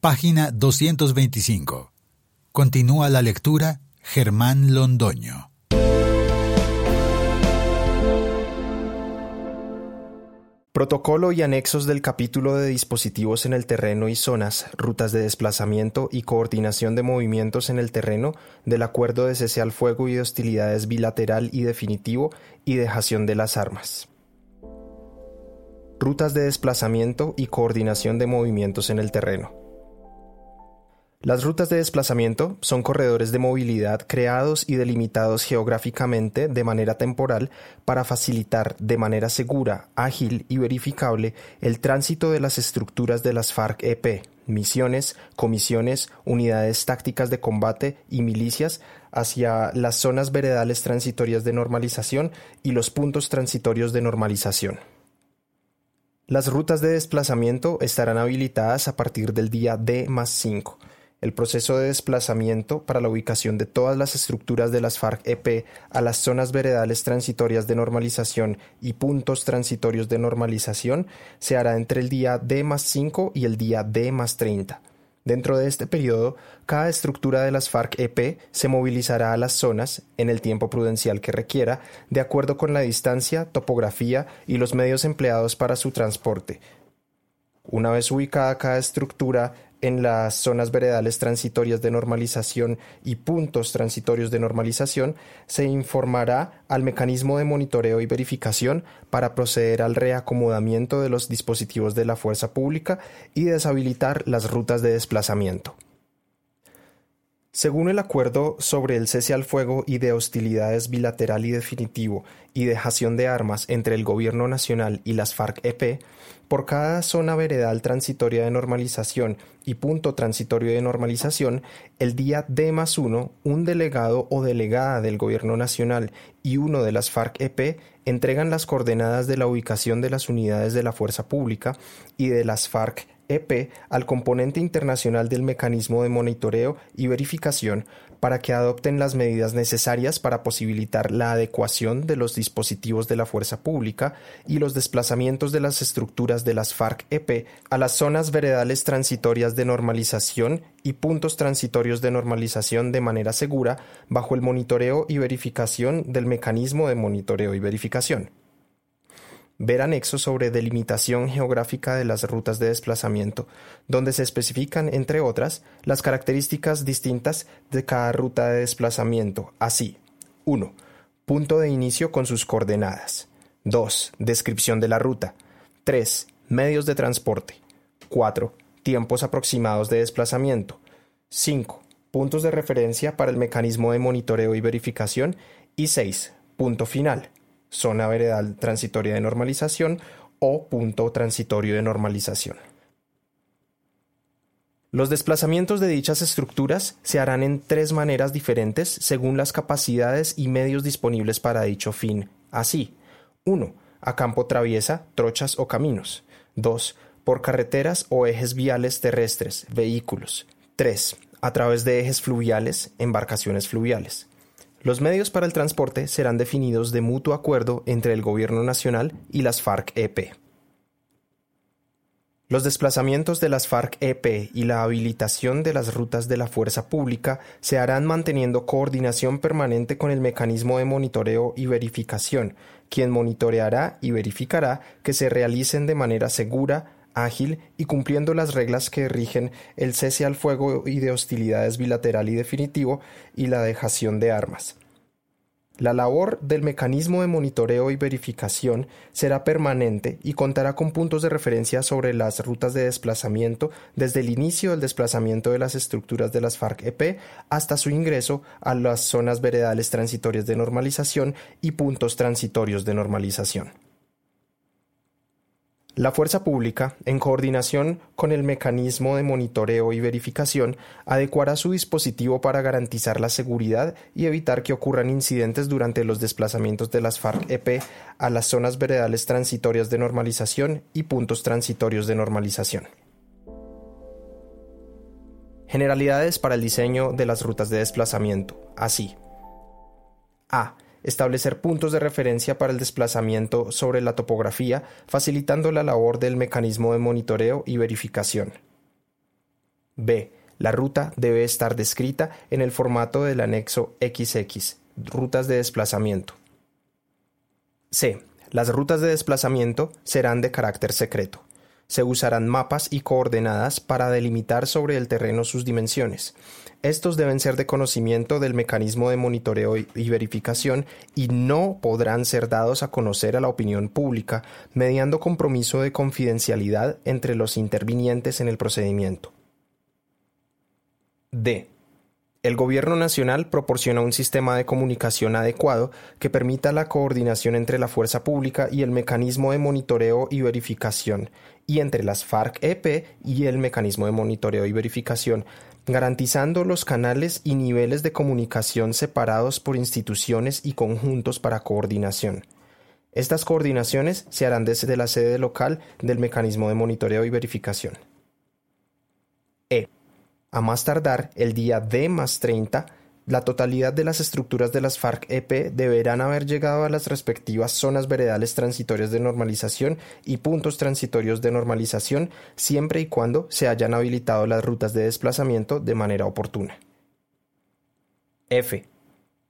Página 225. Continúa la lectura Germán Londoño. Protocolo y anexos del capítulo de dispositivos en el terreno y zonas, rutas de desplazamiento y coordinación de movimientos en el terreno del acuerdo de cese al fuego y de hostilidades bilateral y definitivo y dejación de las armas. Rutas de desplazamiento y coordinación de movimientos en el terreno. Las rutas de desplazamiento son corredores de movilidad creados y delimitados geográficamente de manera temporal para facilitar de manera segura, ágil y verificable el tránsito de las estructuras de las FARC-EP, misiones, comisiones, unidades tácticas de combate y milicias hacia las zonas veredales transitorias de normalización y los puntos transitorios de normalización. Las rutas de desplazamiento estarán habilitadas a partir del día D más 5 el proceso de desplazamiento para la ubicación de todas las estructuras de las FARC-EP a las zonas veredales transitorias de normalización y puntos transitorios de normalización se hará entre el día D más 5 y el día D más 30. Dentro de este periodo, cada estructura de las FARC-EP se movilizará a las zonas, en el tiempo prudencial que requiera, de acuerdo con la distancia, topografía y los medios empleados para su transporte. Una vez ubicada cada estructura en las zonas veredales transitorias de normalización y puntos transitorios de normalización, se informará al mecanismo de monitoreo y verificación para proceder al reacomodamiento de los dispositivos de la fuerza pública y deshabilitar las rutas de desplazamiento. Según el acuerdo sobre el cese al fuego y de hostilidades bilateral y definitivo y dejación de armas entre el Gobierno Nacional y las FARC-EP, por cada zona veredal transitoria de normalización y punto transitorio de normalización, el día D más uno, un delegado o delegada del Gobierno Nacional y uno de las FARC-EP entregan las coordenadas de la ubicación de las unidades de la fuerza pública y de las FARC EP al componente internacional del mecanismo de monitoreo y verificación para que adopten las medidas necesarias para posibilitar la adecuación de los dispositivos de la fuerza pública y los desplazamientos de las estructuras de las FARC-EP a las zonas veredales transitorias de normalización y puntos transitorios de normalización de manera segura bajo el monitoreo y verificación del mecanismo de monitoreo y verificación. Ver anexo sobre delimitación geográfica de las rutas de desplazamiento, donde se especifican, entre otras, las características distintas de cada ruta de desplazamiento, así 1. Punto de inicio con sus coordenadas. 2. Descripción de la ruta. 3. Medios de transporte. 4. Tiempos aproximados de desplazamiento. 5. Puntos de referencia para el mecanismo de monitoreo y verificación. Y 6. Punto final zona veredal transitoria de normalización o punto transitorio de normalización. Los desplazamientos de dichas estructuras se harán en tres maneras diferentes según las capacidades y medios disponibles para dicho fin. Así, 1. A campo traviesa, trochas o caminos. 2. Por carreteras o ejes viales terrestres, vehículos. 3. A través de ejes fluviales, embarcaciones fluviales. Los medios para el transporte serán definidos de mutuo acuerdo entre el Gobierno Nacional y las FARC-EP. Los desplazamientos de las FARC-EP y la habilitación de las rutas de la fuerza pública se harán manteniendo coordinación permanente con el mecanismo de monitoreo y verificación, quien monitoreará y verificará que se realicen de manera segura, ágil y cumpliendo las reglas que rigen el cese al fuego y de hostilidades bilateral y definitivo y la dejación de armas. La labor del mecanismo de monitoreo y verificación será permanente y contará con puntos de referencia sobre las rutas de desplazamiento desde el inicio del desplazamiento de las estructuras de las FARC-EP hasta su ingreso a las zonas veredales transitorias de normalización y puntos transitorios de normalización. La fuerza pública, en coordinación con el mecanismo de monitoreo y verificación, adecuará su dispositivo para garantizar la seguridad y evitar que ocurran incidentes durante los desplazamientos de las FARC-EP a las zonas veredales transitorias de normalización y puntos transitorios de normalización. Generalidades para el diseño de las rutas de desplazamiento. Así. A establecer puntos de referencia para el desplazamiento sobre la topografía, facilitando la labor del mecanismo de monitoreo y verificación. B. La ruta debe estar descrita en el formato del anexo XX, rutas de desplazamiento. C. Las rutas de desplazamiento serán de carácter secreto se usarán mapas y coordenadas para delimitar sobre el terreno sus dimensiones. Estos deben ser de conocimiento del mecanismo de monitoreo y verificación y no podrán ser dados a conocer a la opinión pública mediando compromiso de confidencialidad entre los intervinientes en el procedimiento. D. El Gobierno Nacional proporciona un sistema de comunicación adecuado que permita la coordinación entre la fuerza pública y el mecanismo de monitoreo y verificación, y entre las FARC-EP y el mecanismo de monitoreo y verificación, garantizando los canales y niveles de comunicación separados por instituciones y conjuntos para coordinación. Estas coordinaciones se harán desde la sede local del mecanismo de monitoreo y verificación. E. A más tardar el día D más 30, la totalidad de las estructuras de las FARC-EP deberán haber llegado a las respectivas zonas veredales transitorias de normalización y puntos transitorios de normalización siempre y cuando se hayan habilitado las rutas de desplazamiento de manera oportuna. F.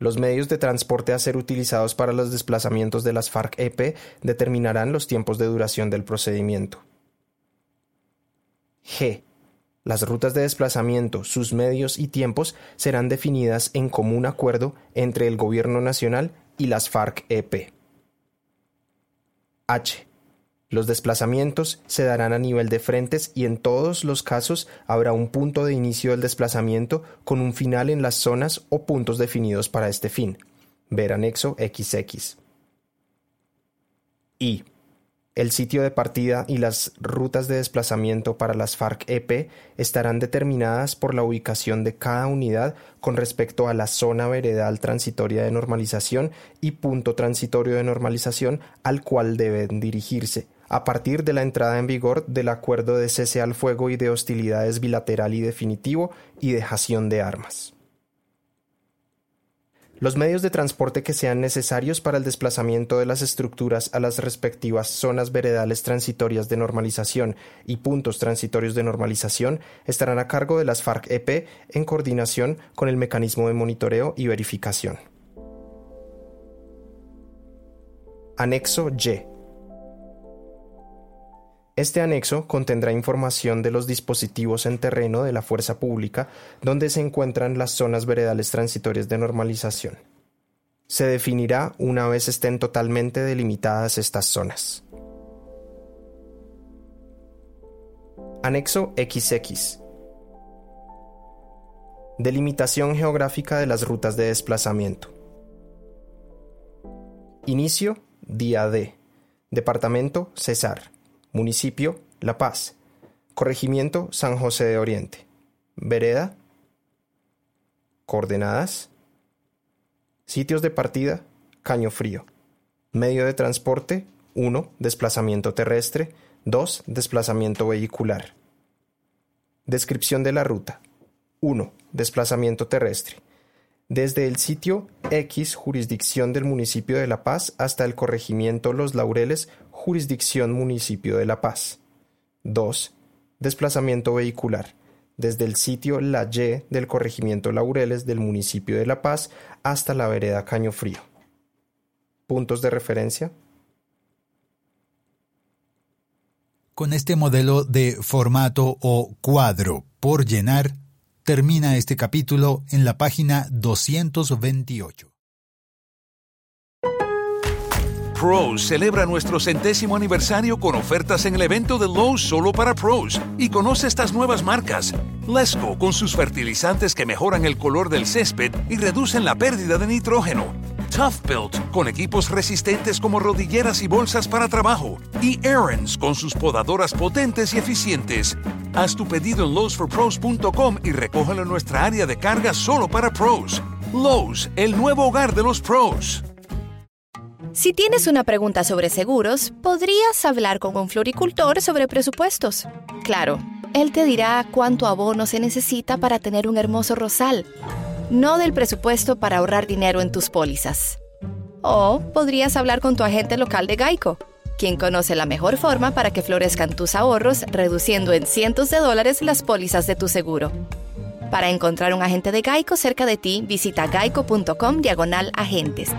Los medios de transporte a ser utilizados para los desplazamientos de las FARC-EP determinarán los tiempos de duración del procedimiento. G. Las rutas de desplazamiento, sus medios y tiempos serán definidas en común acuerdo entre el Gobierno Nacional y las FARC-EP. H. Los desplazamientos se darán a nivel de frentes y en todos los casos habrá un punto de inicio del desplazamiento con un final en las zonas o puntos definidos para este fin. Ver anexo XX. I. El sitio de partida y las rutas de desplazamiento para las FARC-EP estarán determinadas por la ubicación de cada unidad con respecto a la zona veredal transitoria de normalización y punto transitorio de normalización al cual deben dirigirse, a partir de la entrada en vigor del acuerdo de cese al fuego y de hostilidades bilateral y definitivo y dejación de armas. Los medios de transporte que sean necesarios para el desplazamiento de las estructuras a las respectivas zonas veredales transitorias de normalización y puntos transitorios de normalización estarán a cargo de las FARC-EP en coordinación con el mecanismo de monitoreo y verificación. Anexo Y este anexo contendrá información de los dispositivos en terreno de la fuerza pública donde se encuentran las zonas veredales transitorias de normalización. Se definirá una vez estén totalmente delimitadas estas zonas. Anexo XX. Delimitación geográfica de las rutas de desplazamiento. Inicio, día D. Departamento, Cesar. Municipio La Paz. Corregimiento San José de Oriente. Vereda. Coordenadas. Sitios de partida. Caño Frío. Medio de transporte. 1. Desplazamiento terrestre. 2. Desplazamiento vehicular. Descripción de la ruta. 1. Desplazamiento terrestre. Desde el sitio X, jurisdicción del municipio de La Paz, hasta el corregimiento Los Laureles, jurisdicción Municipio de La Paz. 2. Desplazamiento vehicular. Desde el sitio La Y del corregimiento Laureles del municipio de La Paz hasta la vereda Caño Frío. Puntos de referencia. Con este modelo de formato o cuadro por llenar, termina este capítulo en la página 228. Pros celebra nuestro centésimo aniversario con ofertas en el evento de Lowe's solo para pros y conoce estas nuevas marcas. Lesco con sus fertilizantes que mejoran el color del césped y reducen la pérdida de nitrógeno. Tough Built con equipos resistentes como rodilleras y bolsas para trabajo. Y Aaron's con sus podadoras potentes y eficientes. Haz tu pedido en lowesforpros.com y recógelo en nuestra área de carga solo para pros. Lowe's, el nuevo hogar de los pros. Si tienes una pregunta sobre seguros, podrías hablar con un floricultor sobre presupuestos. Claro, él te dirá cuánto abono se necesita para tener un hermoso rosal, no del presupuesto para ahorrar dinero en tus pólizas. O podrías hablar con tu agente local de Geico, quien conoce la mejor forma para que florezcan tus ahorros, reduciendo en cientos de dólares las pólizas de tu seguro. Para encontrar un agente de Geico cerca de ti, visita geico.com diagonal agentes.